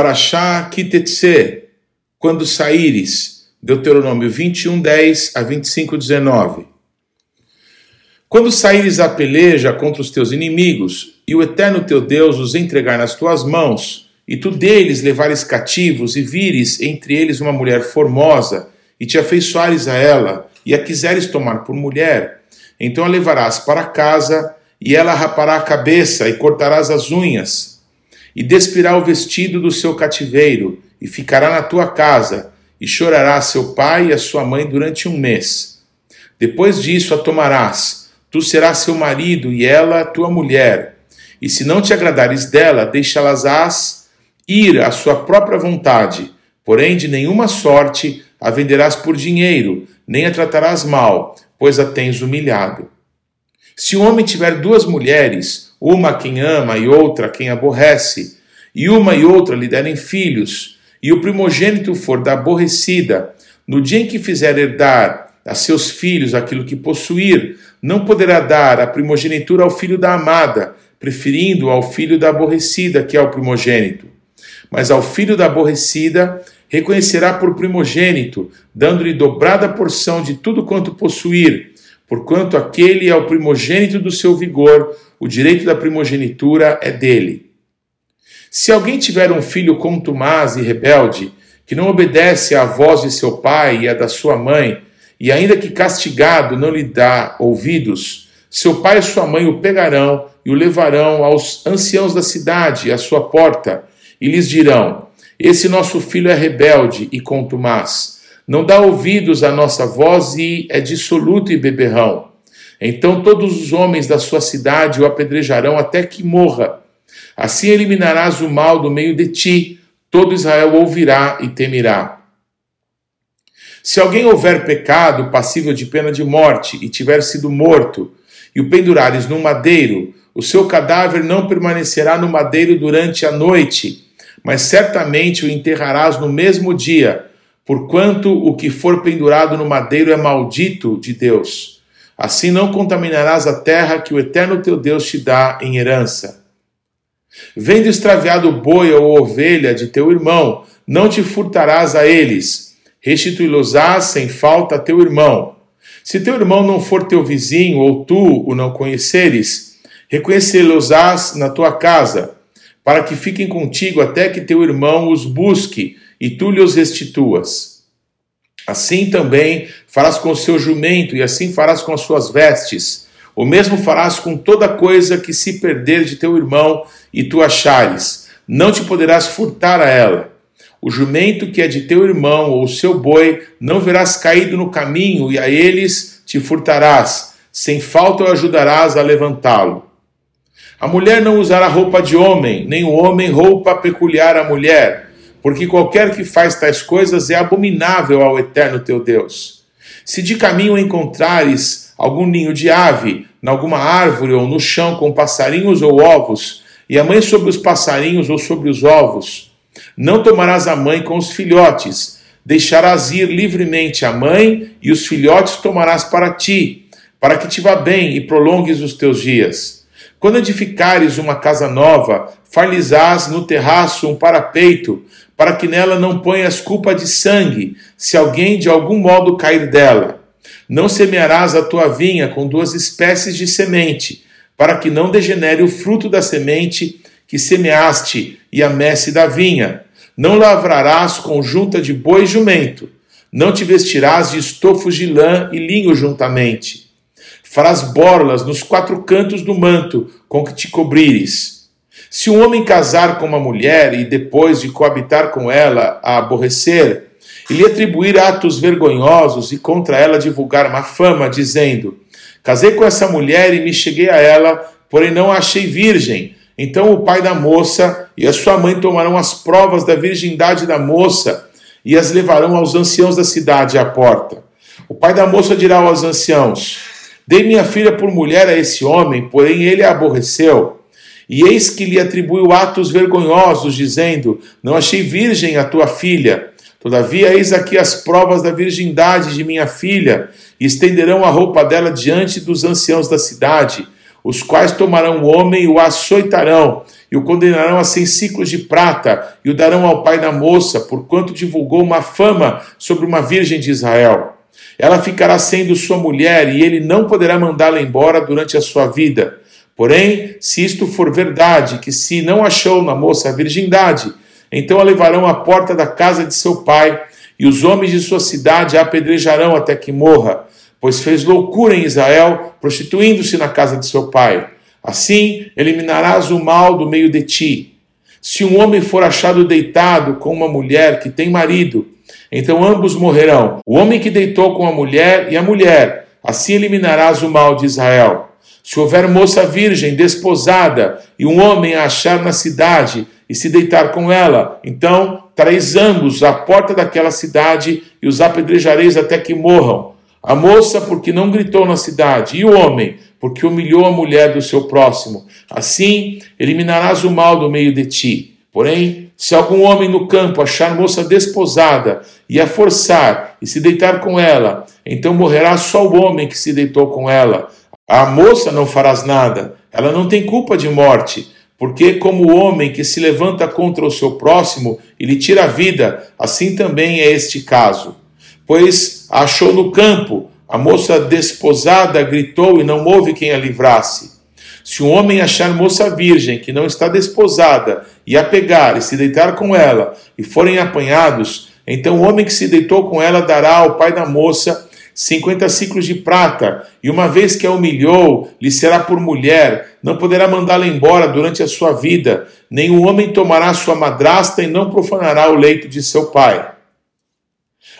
Parashá Kitetse, quando saíres, Deuteronômio 21, 10 a 25, 19. Quando saíres à peleja contra os teus inimigos, e o eterno teu Deus os entregar nas tuas mãos, e tu deles levares cativos, e vires entre eles uma mulher formosa, e te afeiçoares a ela, e a quiseres tomar por mulher, então a levarás para casa, e ela rapará a cabeça, e cortarás as unhas, e despirá o vestido do seu cativeiro, e ficará na tua casa, e chorará seu pai e a sua mãe durante um mês. Depois disso a tomarás, tu serás seu marido e ela tua mulher. E se não te agradares dela, deixá-las-ás ir à sua própria vontade, porém de nenhuma sorte a venderás por dinheiro, nem a tratarás mal, pois a tens humilhado. Se o homem tiver duas mulheres, uma quem ama e outra quem aborrece, e uma e outra lhe derem filhos, e o primogênito for da aborrecida, no dia em que fizer herdar a seus filhos aquilo que possuir, não poderá dar a primogenitura ao filho da amada, preferindo ao filho da aborrecida, que é o primogênito. Mas ao filho da aborrecida reconhecerá por primogênito, dando-lhe dobrada porção de tudo quanto possuir, porquanto aquele é o primogênito do seu vigor, o direito da primogenitura é dele. Se alguém tiver um filho contumaz e rebelde, que não obedece à voz de seu pai e à da sua mãe, e ainda que castigado não lhe dá ouvidos, seu pai e sua mãe o pegarão e o levarão aos anciãos da cidade, à sua porta, e lhes dirão: Esse nosso filho é rebelde e contumaz, não dá ouvidos à nossa voz e é dissoluto e beberrão. Então todos os homens da sua cidade o apedrejarão até que morra. Assim eliminarás o mal do meio de ti, todo Israel ouvirá e temerá. Se alguém houver pecado passível de pena de morte e tiver sido morto, e o pendurares no madeiro, o seu cadáver não permanecerá no madeiro durante a noite, mas certamente o enterrarás no mesmo dia, porquanto o que for pendurado no madeiro é maldito de Deus. Assim não contaminarás a terra que o eterno teu Deus te dá em herança. Vendo extraviado o boi ou ovelha de teu irmão, não te furtarás a eles. Restituí-los-ás sem falta a teu irmão. Se teu irmão não for teu vizinho, ou tu o não conheceres, reconhecê-los-ás na tua casa, para que fiquem contigo até que teu irmão os busque e tu lhes restituas. Assim também farás com o seu jumento, e assim farás com as suas vestes. O mesmo farás com toda coisa que se perder de teu irmão e tu achares. Não te poderás furtar a ela. O jumento que é de teu irmão ou o seu boi não verás caído no caminho, e a eles te furtarás. Sem falta o ajudarás a levantá-lo. A mulher não usará roupa de homem, nem o homem roupa peculiar à mulher porque qualquer que faz tais coisas é abominável ao eterno teu Deus. Se de caminho encontrares algum ninho de ave, em alguma árvore ou no chão com passarinhos ou ovos, e a mãe sobre os passarinhos ou sobre os ovos, não tomarás a mãe com os filhotes, deixarás ir livremente a mãe e os filhotes tomarás para ti, para que te vá bem e prolongues os teus dias. Quando edificares uma casa nova, far-lhes-ás no terraço um parapeito, para que nela não ponhas culpa de sangue, se alguém de algum modo cair dela. Não semearás a tua vinha com duas espécies de semente, para que não degenere o fruto da semente que semeaste e a messe da vinha. Não lavrarás conjunta de boi e jumento. Não te vestirás de estofos de lã e linho juntamente. Farás borlas nos quatro cantos do manto com que te cobrires se um homem casar com uma mulher e depois de coabitar com ela a aborrecer, e lhe atribuir atos vergonhosos e contra ela divulgar uma fama, dizendo: Casei com essa mulher e me cheguei a ela, porém não a achei virgem. Então o pai da moça e a sua mãe tomarão as provas da virgindade da moça e as levarão aos anciãos da cidade à porta. O pai da moça dirá aos anciãos: Dei minha filha por mulher a esse homem, porém ele a aborreceu. E eis que lhe atribuiu atos vergonhosos, dizendo: Não achei virgem a tua filha. Todavia, eis aqui as provas da virgindade de minha filha, e estenderão a roupa dela diante dos anciãos da cidade. os quais tomarão o homem e o açoitarão, e o condenarão a seis ciclos de prata, e o darão ao pai da moça, porquanto divulgou uma fama sobre uma virgem de Israel. Ela ficará sendo sua mulher, e ele não poderá mandá-la embora durante a sua vida. Porém, se isto for verdade, que se não achou na moça a virgindade, então a levarão à porta da casa de seu pai, e os homens de sua cidade a apedrejarão até que morra pois fez loucura em Israel, prostituindo-se na casa de seu pai. Assim eliminarás o mal do meio de ti. Se um homem for achado deitado com uma mulher que tem marido, então ambos morrerão, o homem que deitou com a mulher e a mulher. Assim eliminarás o mal de Israel. Se houver moça virgem desposada e um homem a achar na cidade e se deitar com ela, então trareis ambos à porta daquela cidade e os apedrejareis até que morram. A moça, porque não gritou na cidade, e o homem, porque humilhou a mulher do seu próximo. Assim eliminarás o mal do meio de ti. Porém, se algum homem no campo achar moça desposada e a forçar e se deitar com ela, então morrerá só o homem que se deitou com ela. A moça não farás nada, ela não tem culpa de morte, porque, como o homem que se levanta contra o seu próximo e lhe tira a vida, assim também é este caso pois a achou no campo. A moça desposada gritou e não houve quem a livrasse. Se um homem achar moça virgem que não está desposada e a pegar e se deitar com ela e forem apanhados, então o homem que se deitou com ela dará ao pai da moça cinquenta ciclos de prata, e uma vez que a humilhou, lhe será por mulher, não poderá mandá-la embora durante a sua vida, o homem tomará sua madrasta e não profanará o leito de seu pai.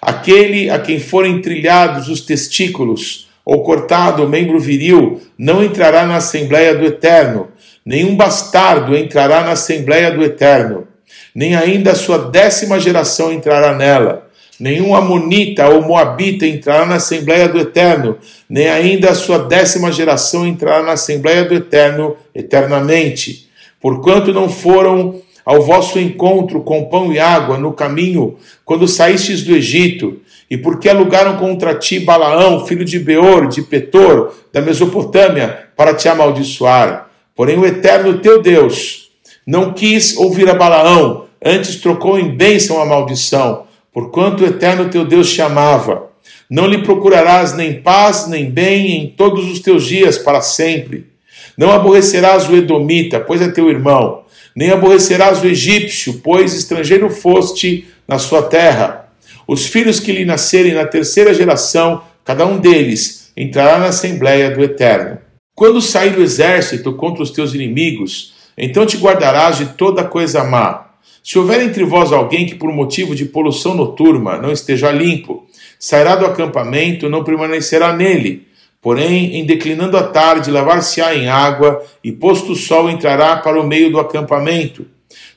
Aquele a quem forem trilhados os testículos ou cortado o membro viril não entrará na Assembleia do Eterno, nenhum bastardo entrará na Assembleia do Eterno, nem ainda a sua décima geração entrará nela. Nenhum amonita ou moabita entrará na Assembleia do Eterno, nem ainda a sua décima geração entrará na Assembleia do Eterno eternamente. Porquanto não foram ao vosso encontro com pão e água no caminho, quando saístes do Egito, e porque alugaram contra ti Balaão, filho de Beor, de Petor, da Mesopotâmia, para te amaldiçoar. Porém, o eterno teu Deus não quis ouvir a Balaão, antes trocou em bênção a maldição, porquanto o eterno teu Deus te amava. Não lhe procurarás nem paz nem bem em todos os teus dias para sempre. Não aborrecerás o Edomita, pois é teu irmão nem aborrecerás o egípcio, pois estrangeiro foste na sua terra. Os filhos que lhe nascerem na terceira geração, cada um deles entrará na assembléia do Eterno. Quando sair do exército contra os teus inimigos, então te guardarás de toda coisa má. Se houver entre vós alguém que por motivo de poluição noturna não esteja limpo, sairá do acampamento, não permanecerá nele Porém, em declinando a tarde, lavar-se-á em água, e posto o sol, entrará para o meio do acampamento.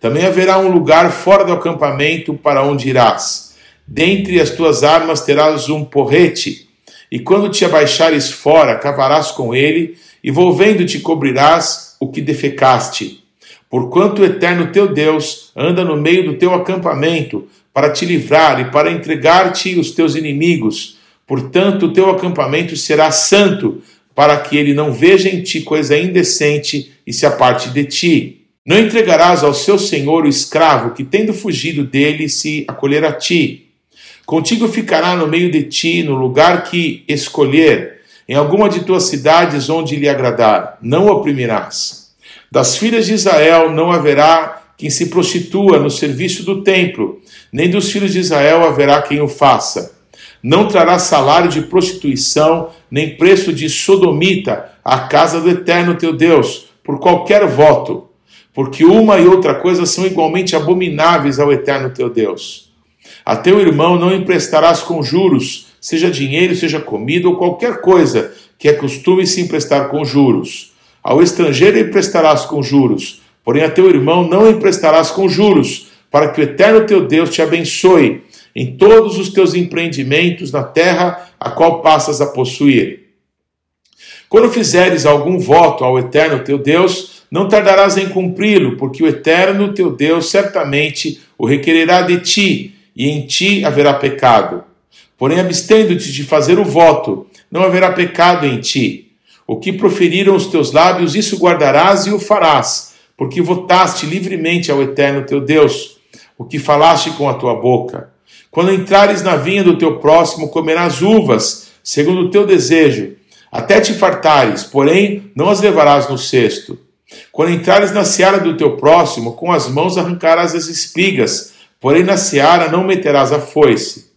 Também haverá um lugar fora do acampamento para onde irás. Dentre as tuas armas terás um porrete, e quando te abaixares fora, cavarás com ele, e volvendo-te cobrirás o que defecaste. Porquanto o eterno teu Deus anda no meio do teu acampamento, para te livrar e para entregar-te os teus inimigos Portanto, o teu acampamento será santo, para que ele não veja em ti coisa indecente e se aparte de ti. Não entregarás ao seu senhor o escravo que, tendo fugido dele, se acolher a ti. Contigo ficará no meio de ti, no lugar que escolher, em alguma de tuas cidades onde lhe agradar. Não oprimirás. Das filhas de Israel não haverá quem se prostitua no serviço do templo, nem dos filhos de Israel haverá quem o faça não trará salário de prostituição, nem preço de sodomita à casa do eterno teu Deus, por qualquer voto, porque uma e outra coisa são igualmente abomináveis ao eterno teu Deus. A teu irmão não emprestarás com juros, seja dinheiro, seja comida ou qualquer coisa que é costume se emprestar com juros. Ao estrangeiro emprestarás com juros, porém a teu irmão não emprestarás com juros, para que o eterno teu Deus te abençoe em todos os teus empreendimentos na terra a qual passas a possuir. Quando fizeres algum voto ao Eterno teu Deus, não tardarás em cumpri-lo, porque o Eterno teu Deus certamente o requererá de ti, e em ti haverá pecado. Porém, abstendo-te de fazer o voto, não haverá pecado em ti. O que proferiram os teus lábios, isso guardarás e o farás, porque votaste livremente ao Eterno teu Deus, o que falaste com a tua boca. Quando entrares na vinha do teu próximo, comerás uvas, segundo o teu desejo, até te fartares, porém não as levarás no cesto. Quando entrares na seara do teu próximo, com as mãos arrancarás as espigas, porém na seara não meterás a foice.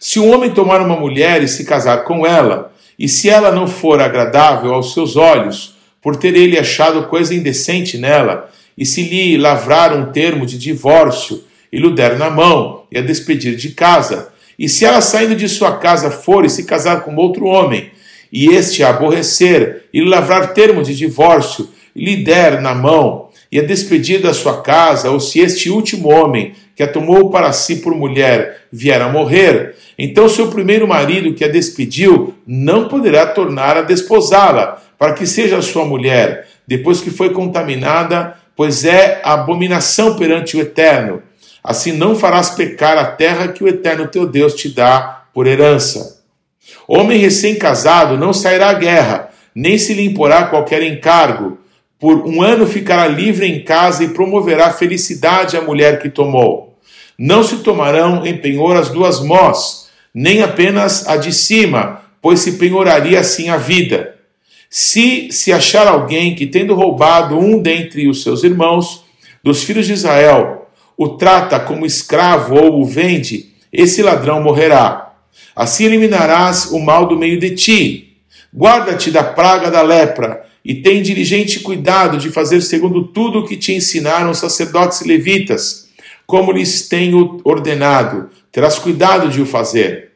Se um homem tomar uma mulher e se casar com ela, e se ela não for agradável aos seus olhos, por ter ele achado coisa indecente nela, e se lhe lavrar um termo de divórcio, e lhe der na mão, e a despedir de casa, e se ela saindo de sua casa for e se casar com outro homem, e este a aborrecer, e lhe lavrar termo de divórcio, e lhe der na mão, e a despedir da sua casa, ou se este último homem, que a tomou para si por mulher, vier a morrer, então seu primeiro marido que a despediu não poderá tornar a desposá-la, para que seja sua mulher, depois que foi contaminada, pois é abominação perante o Eterno. Assim não farás pecar a terra que o Eterno teu Deus te dá por herança. Homem recém-casado não sairá à guerra, nem se lhe imporá qualquer encargo. Por um ano ficará livre em casa e promoverá felicidade à mulher que tomou. Não se tomarão em penhor as duas mós, nem apenas a de cima, pois se penhoraria assim a vida. Se se achar alguém que, tendo roubado um dentre os seus irmãos, dos filhos de Israel, o trata como escravo ou o vende, esse ladrão morrerá. Assim eliminarás o mal do meio de ti. Guarda-te da praga da lepra, e tem diligente cuidado de fazer segundo tudo o que te ensinaram os sacerdotes e levitas, como lhes tenho ordenado. Terás cuidado de o fazer.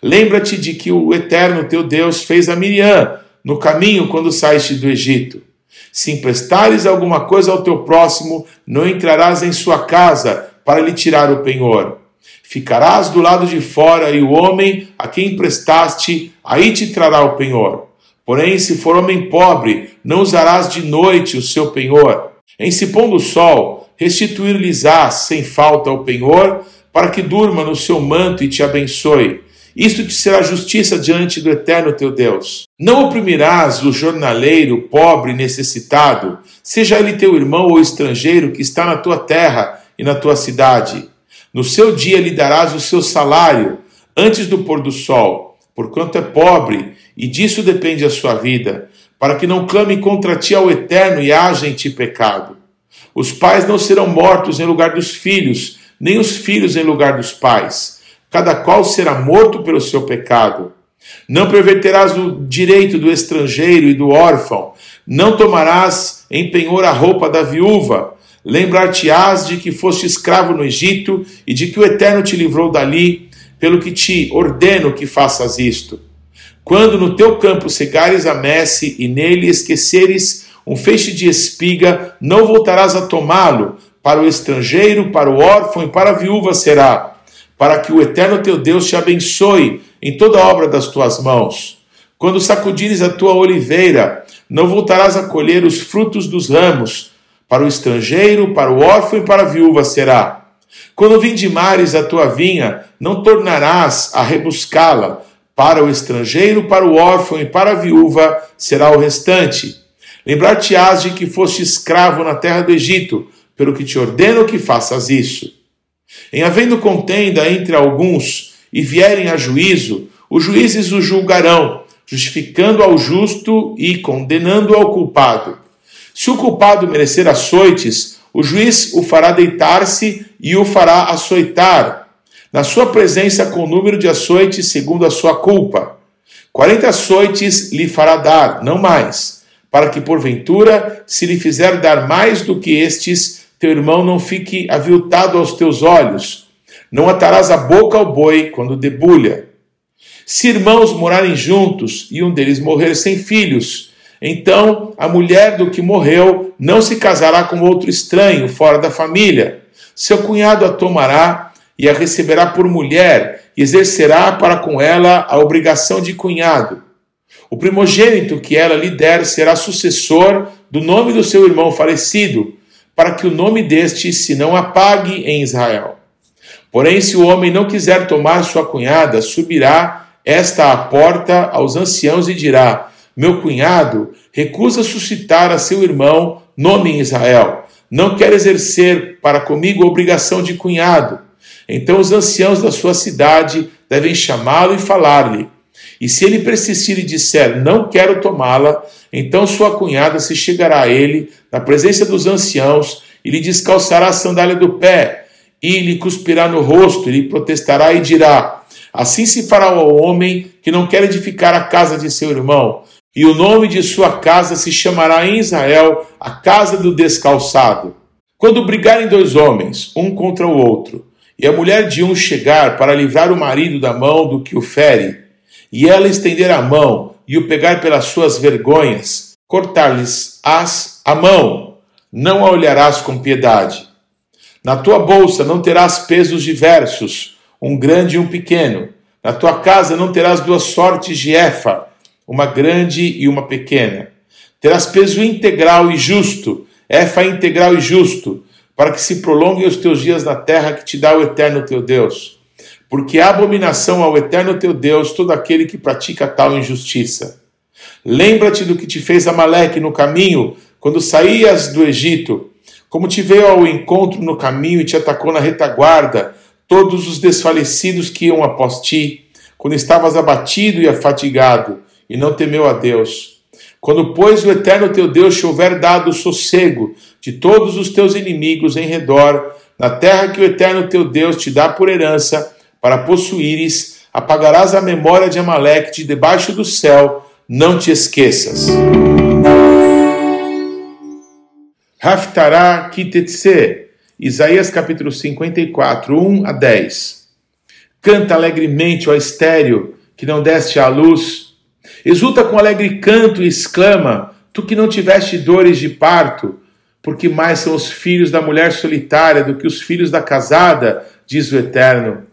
Lembra-te de que o Eterno teu Deus fez a Miriam no caminho quando saíste do Egito. Se emprestares alguma coisa ao teu próximo, não entrarás em sua casa para lhe tirar o penhor. Ficarás do lado de fora, e o homem a quem emprestaste, aí te trará o penhor. Porém, se for homem pobre, não usarás de noite o seu penhor. Em se pondo o sol, restituir-lhes-ás sem falta o penhor, para que durma no seu manto e te abençoe. Isto te será justiça diante do eterno teu Deus. Não oprimirás o jornaleiro, pobre necessitado, seja ele teu irmão ou estrangeiro que está na tua terra e na tua cidade. No seu dia lhe darás o seu salário, antes do pôr do sol, porquanto é pobre, e disso depende a sua vida, para que não clame contra ti ao eterno e haja em ti pecado. Os pais não serão mortos em lugar dos filhos, nem os filhos em lugar dos pais cada qual será morto pelo seu pecado. Não perverterás o direito do estrangeiro e do órfão, não tomarás em penhor a roupa da viúva, lembrar-te-ás de que foste escravo no Egito e de que o Eterno te livrou dali, pelo que te ordeno que faças isto. Quando no teu campo cegares a messe e nele esqueceres um feixe de espiga, não voltarás a tomá-lo, para o estrangeiro, para o órfão e para a viúva será para que o eterno teu Deus te abençoe em toda obra das tuas mãos. Quando sacudires a tua oliveira, não voltarás a colher os frutos dos ramos. Para o estrangeiro, para o órfão e para a viúva será. Quando vindimares a tua vinha, não tornarás a rebuscá-la. Para o estrangeiro, para o órfão e para a viúva será o restante. Lembrar-te-ás de que foste escravo na terra do Egito, pelo que te ordeno que faças isso. Em havendo contenda entre alguns e vierem a juízo, os juízes o julgarão, justificando ao justo e condenando ao culpado. Se o culpado merecer açoites, o juiz o fará deitar-se e o fará açoitar, na sua presença com o número de açoites segundo a sua culpa. Quarenta açoites lhe fará dar, não mais, para que porventura, se lhe fizer dar mais do que estes, teu irmão não fique aviltado aos teus olhos. Não atarás a boca ao boi quando debulha. Se irmãos morarem juntos e um deles morrer sem filhos, então a mulher do que morreu não se casará com outro estranho fora da família. Seu cunhado a tomará e a receberá por mulher e exercerá para com ela a obrigação de cunhado. O primogênito que ela lhe der será sucessor do nome do seu irmão falecido para que o nome deste se não apague em Israel. Porém, se o homem não quiser tomar sua cunhada, subirá esta à porta aos anciãos e dirá: meu cunhado, recusa suscitar a seu irmão nome em Israel. Não quer exercer para comigo a obrigação de cunhado. Então os anciãos da sua cidade devem chamá-lo e falar-lhe. E se ele persistir e disser, não quero tomá-la, então sua cunhada se chegará a ele, na presença dos anciãos, e lhe descalçará a sandália do pé, e lhe cuspirá no rosto, e lhe protestará e dirá: Assim se fará ao homem que não quer edificar a casa de seu irmão, e o nome de sua casa se chamará em Israel a casa do descalçado. Quando brigarem dois homens, um contra o outro, e a mulher de um chegar para livrar o marido da mão do que o fere, e ela estender a mão e o pegar pelas suas vergonhas, cortar-lhes-ás a mão, não a olharás com piedade. Na tua bolsa não terás pesos diversos, um grande e um pequeno. Na tua casa não terás duas sortes de efa, uma grande e uma pequena. Terás peso integral e justo, efa integral e justo, para que se prolonguem os teus dias na terra que te dá o eterno teu Deus porque é abominação ao eterno teu Deus todo aquele que pratica tal injustiça. Lembra-te do que te fez Amaleque no caminho, quando saías do Egito, como te veio ao encontro no caminho e te atacou na retaguarda, todos os desfalecidos que iam após ti, quando estavas abatido e afatigado, e não temeu a Deus. Quando, pois, o eterno teu Deus te houver dado o sossego de todos os teus inimigos em redor, na terra que o eterno teu Deus te dá por herança, para possuíres, apagarás a memória de Amaleque de debaixo do céu, não te esqueças. Haftará Kitetse, Isaías capítulo 54, 1 a 10. Canta alegremente, ó estéreo, que não deste à luz. Exulta com alegre canto e exclama, tu que não tiveste dores de parto, porque mais são os filhos da mulher solitária do que os filhos da casada, diz o Eterno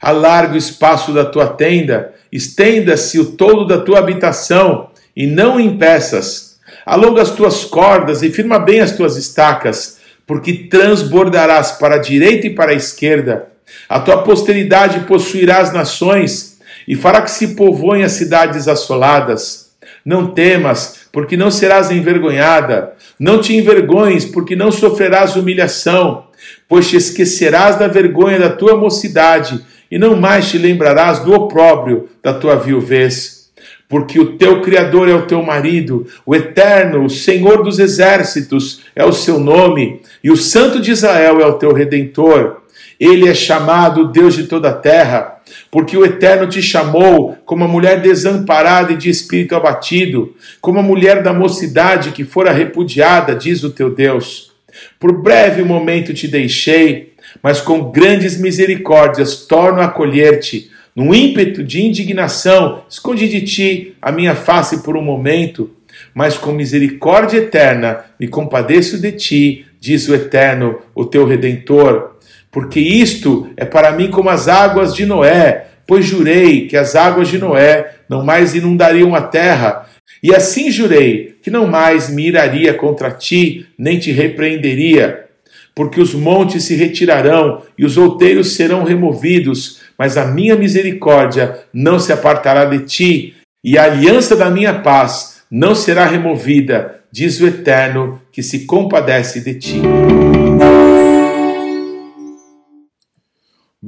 alarga o espaço da tua tenda, estenda-se o todo da tua habitação, e não impeças. Alonga as tuas cordas e firma bem as tuas estacas, porque transbordarás para a direita e para a esquerda. A tua posteridade possuirá as nações e fará que se povoem as cidades assoladas. Não temas, porque não serás envergonhada. Não te envergonhes, porque não sofrerás humilhação, pois te esquecerás da vergonha da tua mocidade e não mais te lembrarás do opróbrio da tua viuvez. Porque o teu Criador é o teu marido, o Eterno, o Senhor dos exércitos é o seu nome, e o Santo de Israel é o teu redentor. Ele é chamado Deus de toda a terra, porque o Eterno te chamou como a mulher desamparada e de espírito abatido, como a mulher da mocidade que fora repudiada, diz o teu Deus. Por breve momento te deixei, mas com grandes misericórdias torno a acolher-te. Num ímpeto de indignação, escondi de ti a minha face por um momento, mas com misericórdia eterna me compadeço de ti, diz o Eterno, o teu Redentor. Porque isto é para mim como as águas de Noé, pois jurei que as águas de Noé não mais inundariam a terra, e assim jurei que não mais me iraria contra ti, nem te repreenderia porque os montes se retirarão e os outeiros serão removidos, mas a minha misericórdia não se apartará de ti, e a aliança da minha paz não será removida, diz o Eterno, que se compadece de ti.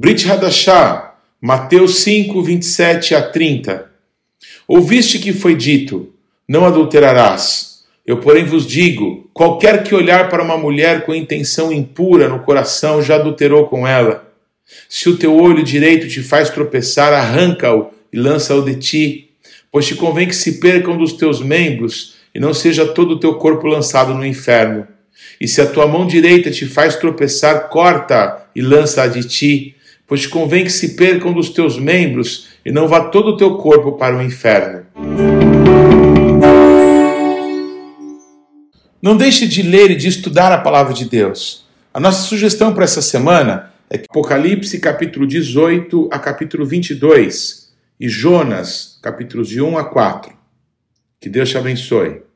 Brit Hadashah, Mateus 5, 27 a 30. Ouviste que foi dito: Não adulterarás. Eu, porém, vos digo: qualquer que olhar para uma mulher com intenção impura no coração já adulterou com ela. Se o teu olho direito te faz tropeçar, arranca-o e lança-o de ti, pois te convém que se perca um dos teus membros e não seja todo o teu corpo lançado no inferno. E se a tua mão direita te faz tropeçar, corta e lança-a de ti, pois te convém que se perca um dos teus membros e não vá todo o teu corpo para o inferno. Não deixe de ler e de estudar a palavra de Deus. A nossa sugestão para essa semana é Apocalipse capítulo 18 a capítulo 22 e Jonas capítulos de 1 a 4. Que Deus te abençoe.